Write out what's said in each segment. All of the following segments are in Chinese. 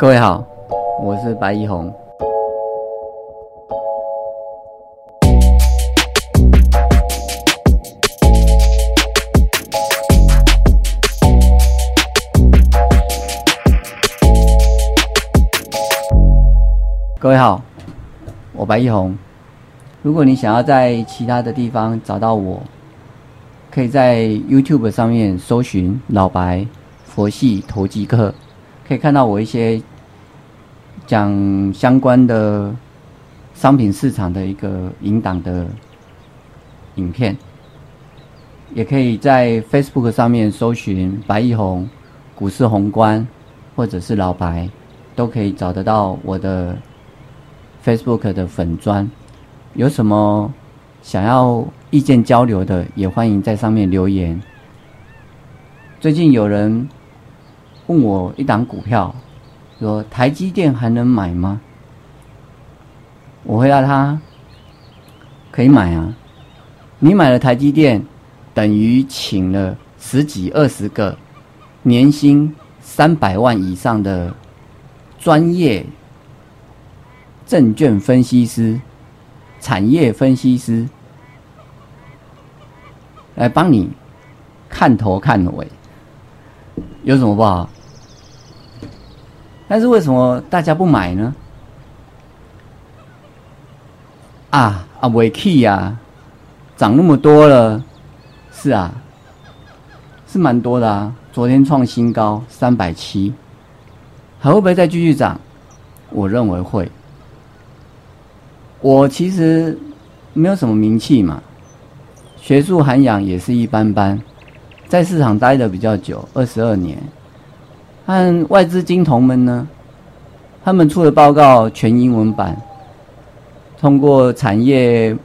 各位好，我是白一红。各位好，我白一红。如果你想要在其他的地方找到我，可以在 YouTube 上面搜寻“老白佛系投机客”，可以看到我一些讲相关的商品市场的一个引导的影片。也可以在 Facebook 上面搜寻“白一红股市宏观”或者是“老白”，都可以找得到我的。Facebook 的粉砖，有什么想要意见交流的，也欢迎在上面留言。最近有人问我一档股票，说台积电还能买吗？我回答他，可以买啊。你买了台积电，等于请了十几二十个年薪三百万以上的专业。证券分析师、产业分析师来帮你看头看尾，有什么不好？但是为什么大家不买呢？啊啊，尾 key 呀，涨那么多了，是啊，是蛮多的啊。昨天创新高三百七，还会不会再继续涨？我认为会。我其实没有什么名气嘛，学术涵养也是一般般，在市场待的比较久，二十二年。和外资金童们呢，他们出的报告全英文版，通过产业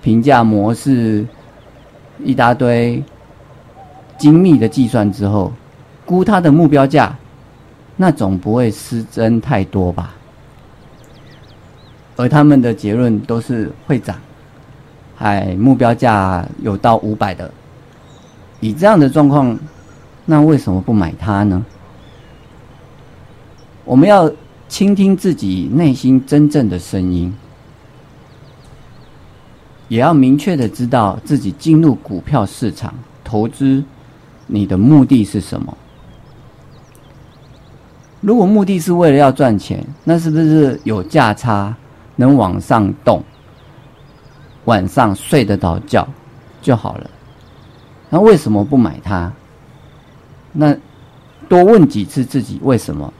评价模式一大堆精密的计算之后，估它的目标价，那总不会失真太多吧？而他们的结论都是会涨，还目标价有到五百的，以这样的状况，那为什么不买它呢？我们要倾听自己内心真正的声音，也要明确的知道自己进入股票市场投资，你的目的是什么？如果目的是为了要赚钱，那是不是有价差？能往上动，晚上睡得着觉就好了。那为什么不买它？那多问几次自己为什么，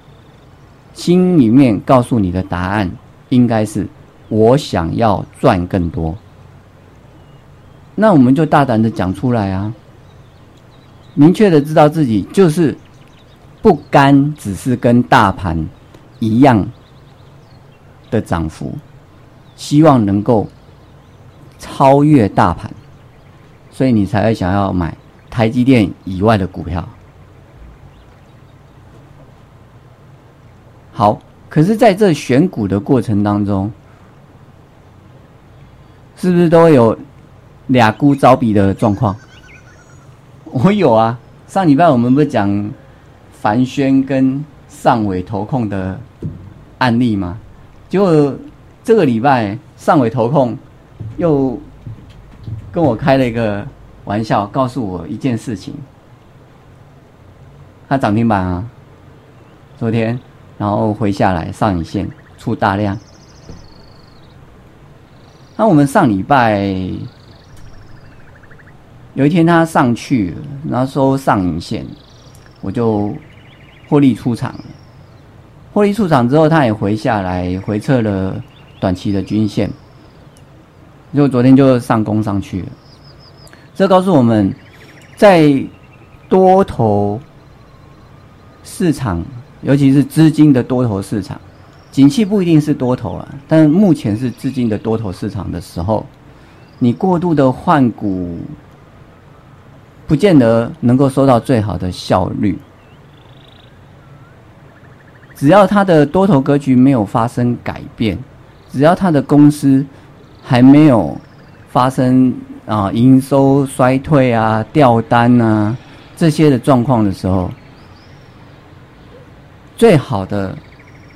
心里面告诉你的答案应该是我想要赚更多。那我们就大胆的讲出来啊，明确的知道自己就是不甘，只是跟大盘一样的涨幅。希望能够超越大盘，所以你才会想要买台积电以外的股票。好，可是在这选股的过程当中，是不是都有俩孤招比的状况？我有啊，上礼拜我们不是讲凡轩跟上尾投控的案例吗？结果。这个礼拜上尾投控又跟我开了一个玩笑，告诉我一件事情：它涨停板啊，昨天然后回下来上影线出大量。那我们上礼拜有一天它上去，然后收上影线，我就获利出场。获利出场之后，它也回下来回撤了。短期的均线，就昨天就上攻上去了。这告诉我们，在多头市场，尤其是资金的多头市场，景气不一定是多头了，但目前是资金的多头市场的时候，你过度的换股，不见得能够收到最好的效率。只要它的多头格局没有发生改变。只要他的公司还没有发生啊营收衰退啊掉单啊这些的状况的时候，最好的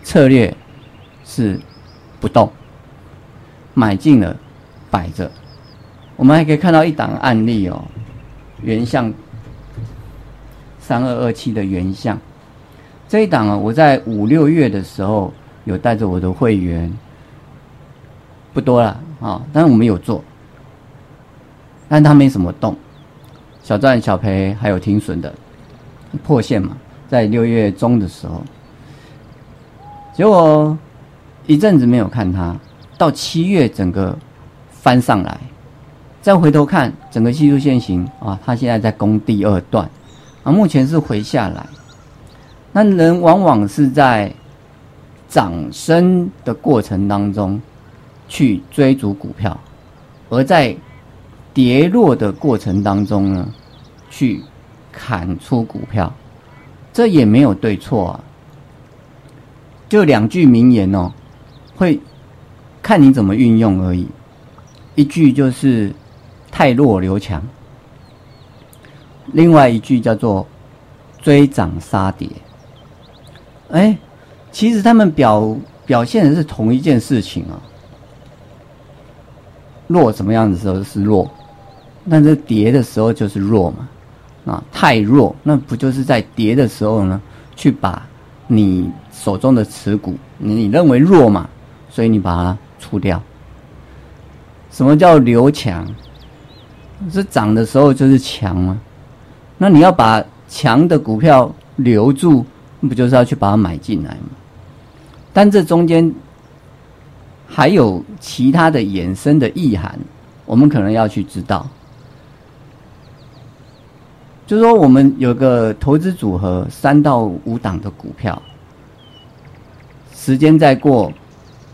策略是不动，买进了摆着。我们还可以看到一档案例哦，原相三二二七的原相这一档啊，我在五六月的时候有带着我的会员，不多了啊，但是我们有做，但它没什么动，小赚小赔还有停损的破线嘛，在六月中的时候，结果一阵子没有看它，到七月整个翻上来。再回头看整个技术线型啊，它现在在攻第二段，啊，目前是回下来。那人往往是在涨升的过程当中去追逐股票，而在跌落的过程当中呢，去砍出股票，这也没有对错啊。就两句名言哦，会看你怎么运用而已。一句就是。太弱留强。另外一句叫做“追涨杀跌”。哎，其实他们表表现的是同一件事情啊。弱什么样的时候是弱，但是跌的时候就是弱嘛。啊，太弱，那不就是在跌的时候呢，去把你手中的持股，你认为弱嘛，所以你把它出掉。什么叫留强？是涨的时候就是强吗？那你要把强的股票留住，不就是要去把它买进来吗？但这中间还有其他的衍生的意涵，我们可能要去知道。就是说我们有个投资组合三到五档的股票，时间在过，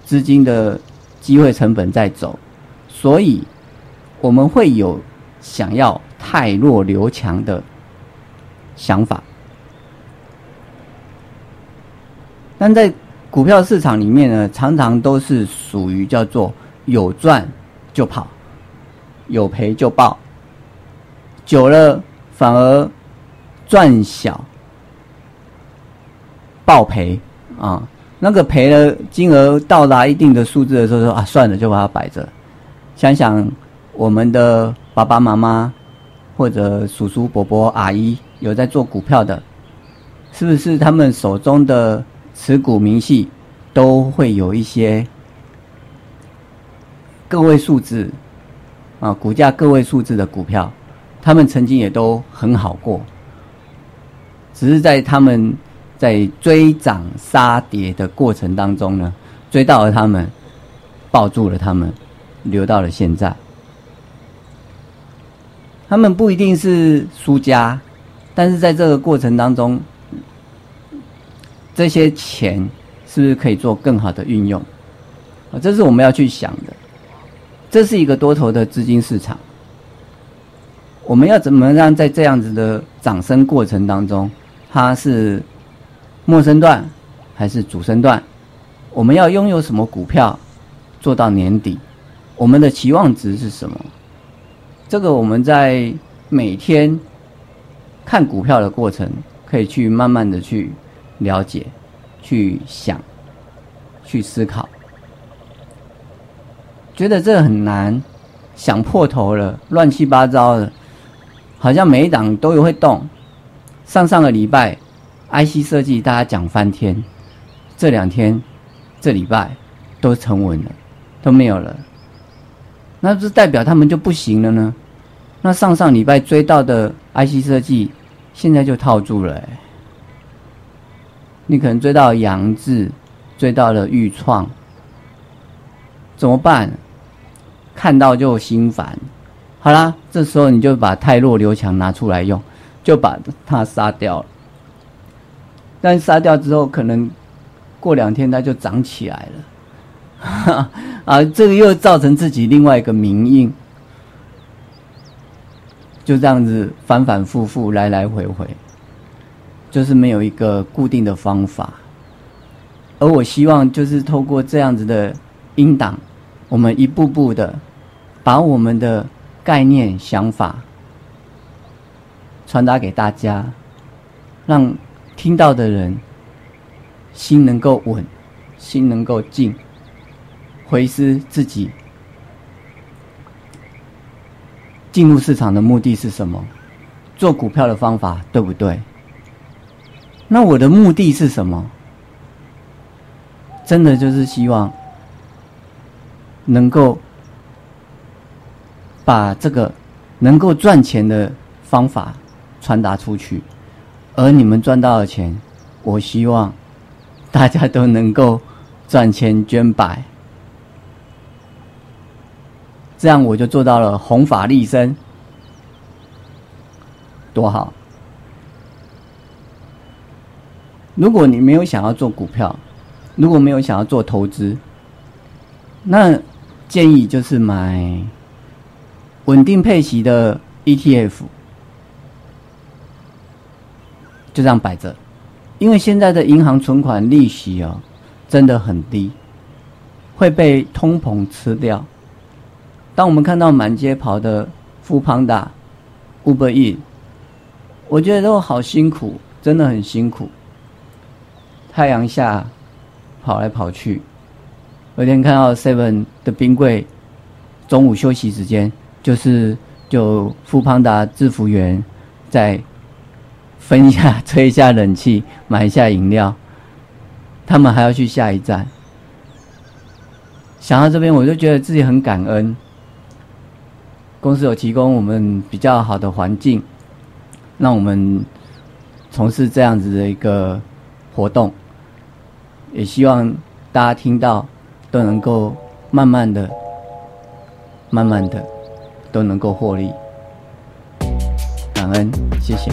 资金的机会成本在走，所以我们会有。想要太弱留强的想法，但在股票市场里面呢，常常都是属于叫做有赚就跑，有赔就爆，久了反而赚小报赔啊。那个赔了金额到达一定的数字的时候，说啊算了，就把它摆着。想想我们的。爸爸妈妈或者叔叔伯伯阿姨有在做股票的，是不是他们手中的持股明细都会有一些个位数字啊？股价个位数字的股票，他们曾经也都很好过，只是在他们在追涨杀跌的过程当中呢，追到了他们，抱住了他们，留到了现在。他们不一定是输家，但是在这个过程当中，这些钱是不是可以做更好的运用？啊，这是我们要去想的。这是一个多头的资金市场，我们要怎么让在这样子的涨升过程当中，它是末升段还是主升段？我们要拥有什么股票做到年底？我们的期望值是什么？这个我们在每天看股票的过程，可以去慢慢的去了解、去想、去思考。觉得这很难，想破头了，乱七八糟的，好像每一档都有会动。上上个礼拜，IC 设计大家讲翻天，这两天、这礼拜都沉稳了，都没有了。那是代表他们就不行了呢？那上上礼拜追到的 IC 设计，现在就套住了。你可能追到杨志，追到了豫创，怎么办？看到就心烦。好啦，这时候你就把泰弱刘强拿出来用，就把它杀掉了。但杀掉之后，可能过两天它就长起来了。啊，这个又造成自己另外一个名印，就这样子反反复复，来来回回，就是没有一个固定的方法。而我希望就是透过这样子的音档，我们一步步的把我们的概念想法传达给大家，让听到的人心能够稳，心能够静，回思自己进入市场的目的是什么，做股票的方法对不对？那我的目的是什么？真的就是希望能够把这个能够赚钱的方法传达出去，而你们赚到的钱，我希望大家都能够赚钱捐百，这样我就做到了弘法利生，多好！如果你没有想要做股票，如果没有想要做投资，那建议就是买稳定配息的 ETF，就这样摆着。因为现在的银行存款利息哦，真的很低，会被通膨吃掉。当我们看到满街跑的富邦达、Uber E，我觉得都好辛苦，真的很辛苦。太阳下。跑来跑去，有天看到 Seven 的冰柜，中午休息时间就是就富邦达制服员在分一下吹一下冷气，买一下饮料，他们还要去下一站。想到这边，我就觉得自己很感恩，公司有提供我们比较好的环境，让我们从事这样子的一个活动。也希望大家听到都能够慢慢的、慢慢的都能够获利。感恩，谢谢。